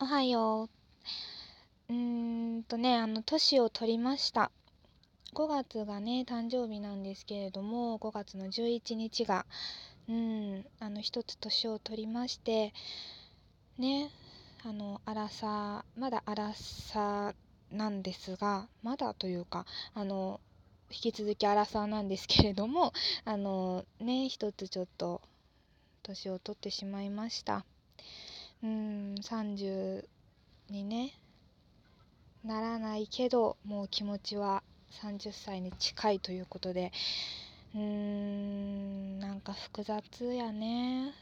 おはよう。うーんとね、あの、年を取りました。5月がね、誕生日なんですけれども、5月の11日が、うん、あの、一つ年を取りまして、ね、あの、アラサー、まだアラサーなんですが、まだというか、あの、引き続きアラサーなんですけれども、あの、ね、一つちょっと、年を取ってしまいました。うん、30にね、ならないけど、もう気持ちは30歳に近いということで、うーん、なんか複雑やね。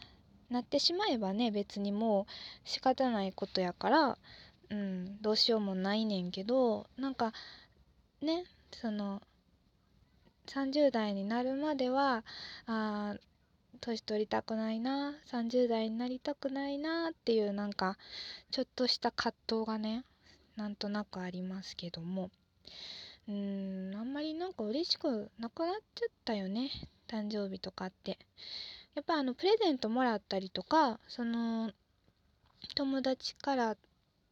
なってしまえばね、別にもう仕方ないことやから、うん、どうしようもないねんけど、なんか、ね、その、30代になるまでは、あ年取りたくないな30代になりたくないなっていうなんかちょっとした葛藤がねなんとなくありますけども。うーんあんまりなんか嬉しくなくなっちゃったよね誕生日とかって。やっぱあのプレゼントもらったりとかその友達から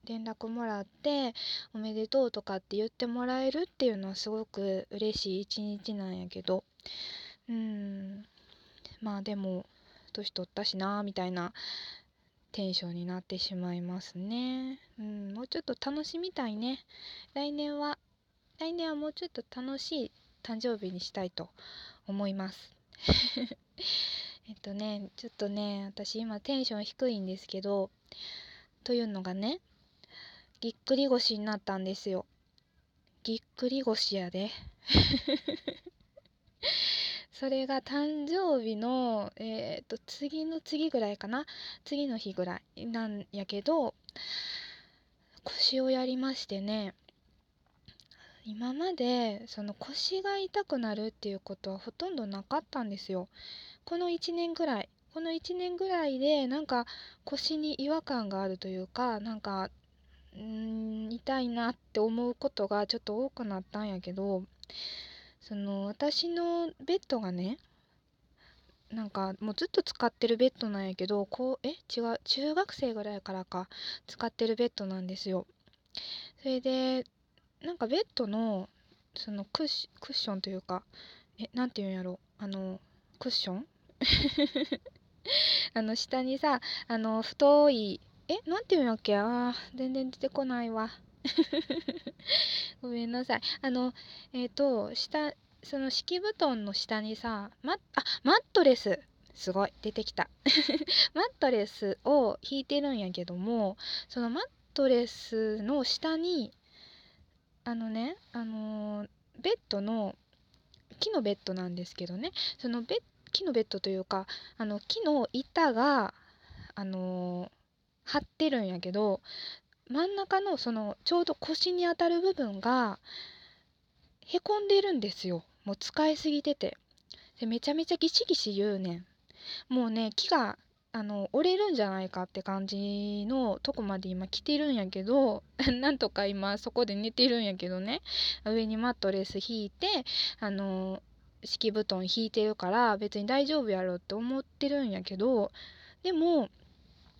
連絡もらっておめでとうとかって言ってもらえるっていうのはすごく嬉しい一日なんやけど。うんまあでも年取ったしなみたいなテンションになってしまいますね。うん、もうちょっと楽しみたいね。来年は、来年はもうちょっと楽しい誕生日にしたいと思います。えっとね、ちょっとね、私今テンション低いんですけど、というのがね、ぎっくり腰になったんですよ。ぎっくり腰やで。それが誕生日の、えっ、と、次の次ぐらいかな？次の日ぐらいなんやけど、腰をやりましてね、今までその腰が痛くなるっていうことはほとんどなかったんですよ。この1年ぐらい。この1年ぐらいでなんか腰に違和感があるというか、なんか、ん、痛いなって思うことがちょっと多くなったんやけど、その私のベッドがねなんかもうずっと使ってるベッドなんやけどこうえ？違う中学生ぐらいからか使ってるベッドなんですよ。それでなんかベッドのそのクッションというかえ？なんていうんやろあのクッション？あの下にさあの太いえ？なんていうんやっけ？あー全然出てこないわ。ごめんなさい。あの、えっ、と、下、その敷布団の下にさ、マッ、あ、マットレス。すごい、出てきた。マットレスを引いてるんやけども、そのマットレスの下に、あのね、あのーベッドの、木のベッドなんですけどね、そのベ、木のベッドというか、あの、木の板が、あのー張ってるんやけど、真ん中のそのちょうど腰に当たる部分がへこんでるんですよ。もう使いすぎてて。でめちゃめちゃギシギシ言うねん。もうね木があの折れるんじゃないかって感じのとこまで今来てるんやけど なんとか今そこで寝てるんやけどね。上にマットレス引いてあの敷布団引いてるから別に大丈夫やろって思ってるんやけどでも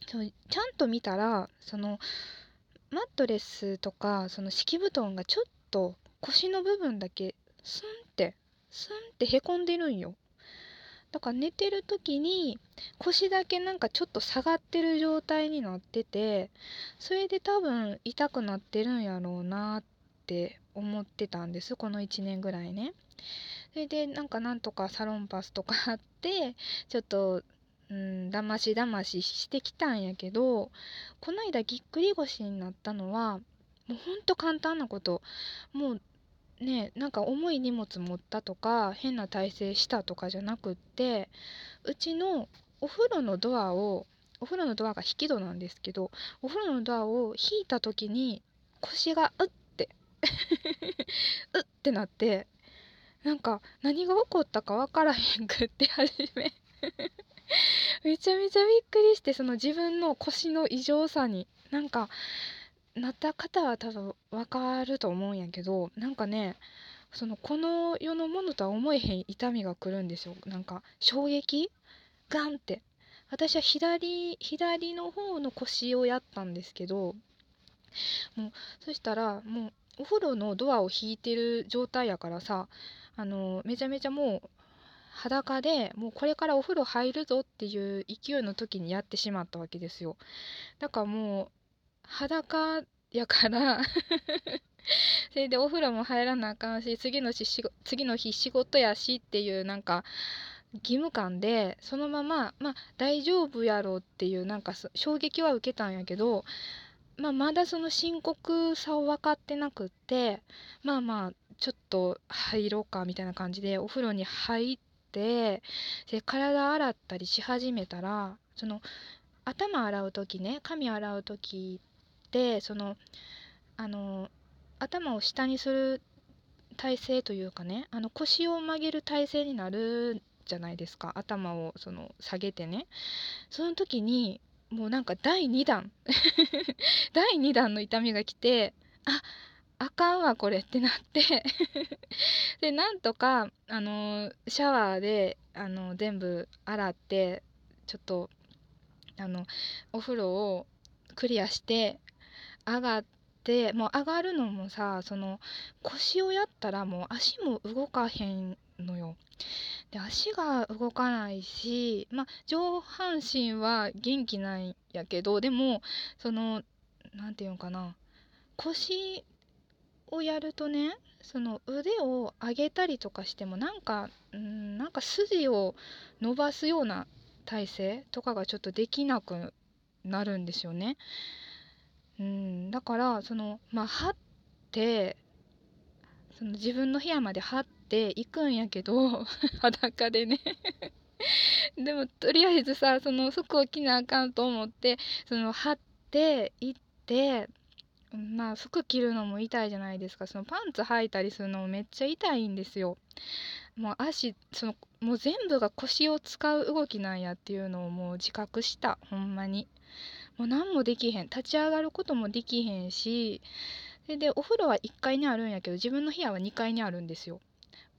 そうちゃんと見たらそのマットレスとかその敷布団がちょっと腰の部分だけスンってスンってへこんでるんよ。だから寝てる時に腰だけなんかちょっと下がってる状態になっててそれで多分痛くなってるんやろうなって思ってたんです。この1年ぐらいね。それでなんかなんとかサロンパスとかあってちょっとうん、だましだまししてきたんやけどこないだぎっくり腰になったのはもうほんと簡単なこと。もうねなんか重い荷物持ったとか変な体勢したとかじゃなくってうちのお風呂のドアをお風呂のドアが引き戸なんですけどお風呂のドアを引いた時に腰がうって うってなってなんか何が起こったか分からへんくって初め。めちゃめちゃびっくりしてその自分の腰の異常さになんかなった方は多分わかると思うんやけどなんかねそのこの世のものとは思えへん痛みが来るんですよ。なんか衝撃ガンって。私は左左の方の腰をやったんですけどもうそしたらもうお風呂のドアを引いてる状態やからさあのめちゃめちゃもう裸でもうこれからお風呂入るぞっていう勢いの時にやってしまったわけですよ。だからもう裸やから それでお風呂も入らなあかんし次のし次の日仕事やしっていうなんか義務感でそのまままあ大丈夫やろうっていうなんか衝撃は受けたんやけど、まあ、まだその深刻さを分かってなくってまあまあちょっと入ろうかみたいな感じでお風呂に入ってで体洗ったりし始めたらその頭洗う時ね髪洗う時ってそのあの頭を下にする体勢というかねあの腰を曲げる体勢になるじゃないですか。頭をその下げてね。その時にもうなんか第2弾。第2弾の痛みが来てああかんわこれってなって でなんとかあのシャワーであの全部洗ってちょっとあのお風呂をクリアして上がってもう上がるのもさその腰をやったらもう足も動かへんのよ。で足が動かないし、まあ、上半身は元気なんやけどでもその何て言うのかな腰をやるとねその腕を上げたりとかしてもなんかうんなんか筋を伸ばすような体勢とかがちょっとできなくなるんですよね。うんだからそのまあ張ってその自分の部屋まで張って行くんやけど 裸でね でもとりあえずさその服を着なあかんと思ってその張って行ってまあ服着るのも痛いじゃないですか。そのパンツ履いたりするのもめっちゃ痛いんですよ。もう足そのもう全部が腰を使う動きなんやっていうのをもう自覚した。ほんまに。もう何もできへん。立ち上がることもできへんし。それでお風呂は1階にあるんやけど自分の部屋は2階にあるんですよ。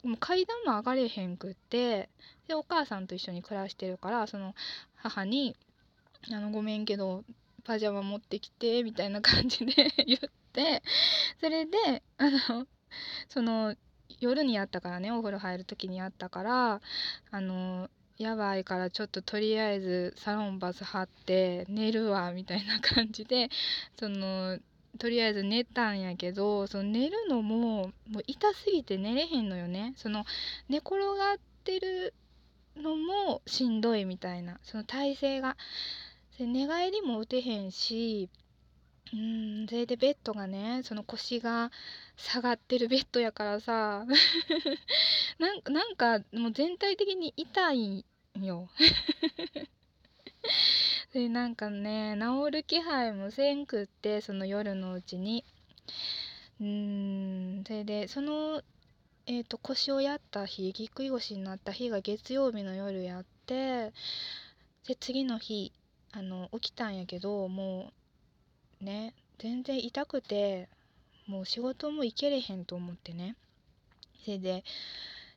もう階段も上がれへんくってでお母さんと一緒に暮らしてるからその母に「あのごめんけどパジャマ持ってきて」みたいな感じで 言ってそれであのその夜にやったからねお風呂入る時にやったからあのやばいからちょっととりあえずサロンバス貼って寝るわみたいな感じでそのとりあえず寝たんやけどその寝るのももう痛すぎて寝れへんのよね。その寝転がってるのもしんどいみたいな。その体勢がで寝返りも打てへんしうんそれでベッドがねその腰が下がってるベッドやからさ なんなんかもう全体的に痛いよ。でなんかね治る気配もせんくってその夜のうちに。うんそれでそのえーと、腰をやった日ぎっくり腰になった日が月曜日の夜やってで次の日あの起きたんやけどもうね全然痛くてもう仕事も行けれへんと思ってね。それで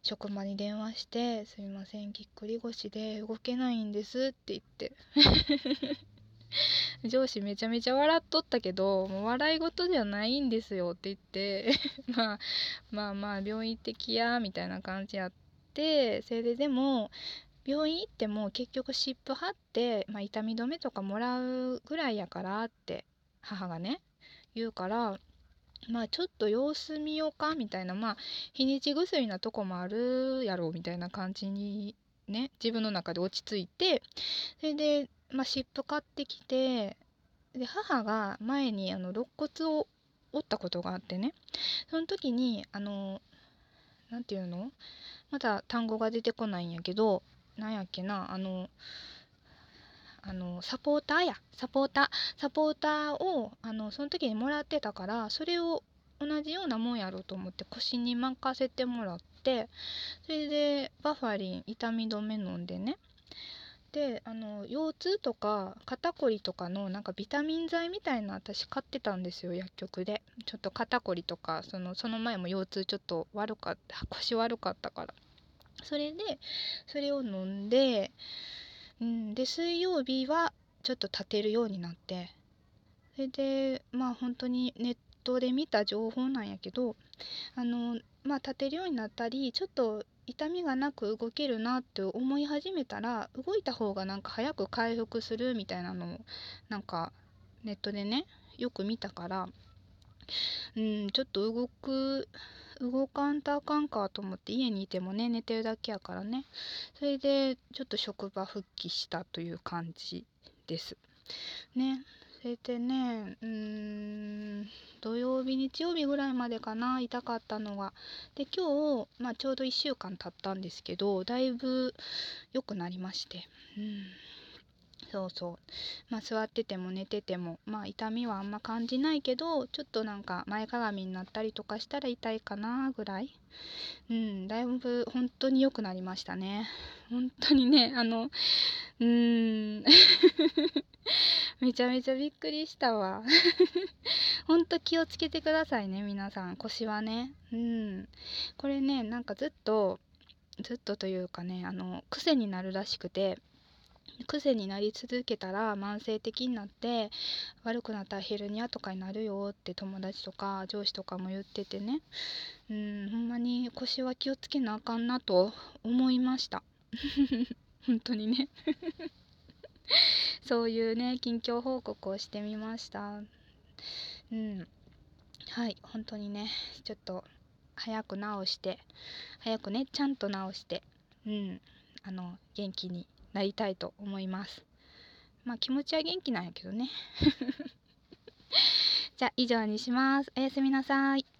職場に電話して「すいませんぎっくり腰で動けないんです」って言って。上司めちゃめちゃ笑っとったけどもう笑い事じゃないんですよって言って。まあまあまあ病院行ってきやみたいな感じやって。それででも病院行っても結局湿布貼って、まあ、痛み止めとかもらうぐらいやからって母がね言うからまあちょっと様子見ようかみたいなまあ日にち薬なとこもあるやろうみたいな感じにね自分の中で落ち着いてそれで、まあ、湿布買ってきてで母が前にあの肋骨を折ったことがあってねその時にあの何て言うの？まだ単語が出てこないんやけどなんやっけなあのあのサポーターや。サポーターサポーターをあのその時にもらってたからそれを同じようなもんやろうと思って腰に任せてもらってそれでバファリン痛み止め飲んでね。であの腰痛とか肩こりとかのなんかビタミン剤みたいな私買ってたんですよ薬局で。ちょっと肩こりとかそのその前も腰痛ちょっと悪かった腰悪かったから。それでそれを飲んでうん、で水曜日はちょっと立てるようになって。それでまあ本当にネットで見た情報なんやけどあのまあ立てるようになったりちょっと痛みがなく動けるなって思い始めたら動いた方がなんか早く回復するみたいなのをなんかネットでねよく見たからうんちょっと動く動かんとあかんかと思って家にいてもね寝てるだけやからね。それでちょっと職場復帰したという感じです。ね。それでねうーん土曜日日曜日ぐらいまでかな痛かったのがで今日、まあ、ちょうど1週間経ったんですけどだいぶ良くなりまして。うん。そうそう。まあ座ってても寝ててもまあ痛みはあんま感じないけどちょっとなんか前かがみになったりとかしたら痛いかなぐらい。うんだいぶ本当に良くなりましたね。本当にねあのうーん。めちゃめちゃびっくりしたわ。ほんと気をつけてくださいね皆さん。腰はね。うん。これねなんかずっとずっとというかねあの癖になるらしくて。癖になり続けたら慢性的になって悪くなったらヘルニアとかになるよって友達とか上司とかも言っててね。うんほんまに腰は気をつけなあかんなと思いました。本当にね。そういうね近況報告をしてみました。うん。はい本当にね。ちょっと早く治して早くねちゃんと治してうん。あの元気になりたいと思います。まあ気持ちは元気なんやけどね。じゃあ以上にします。おやすみなさい。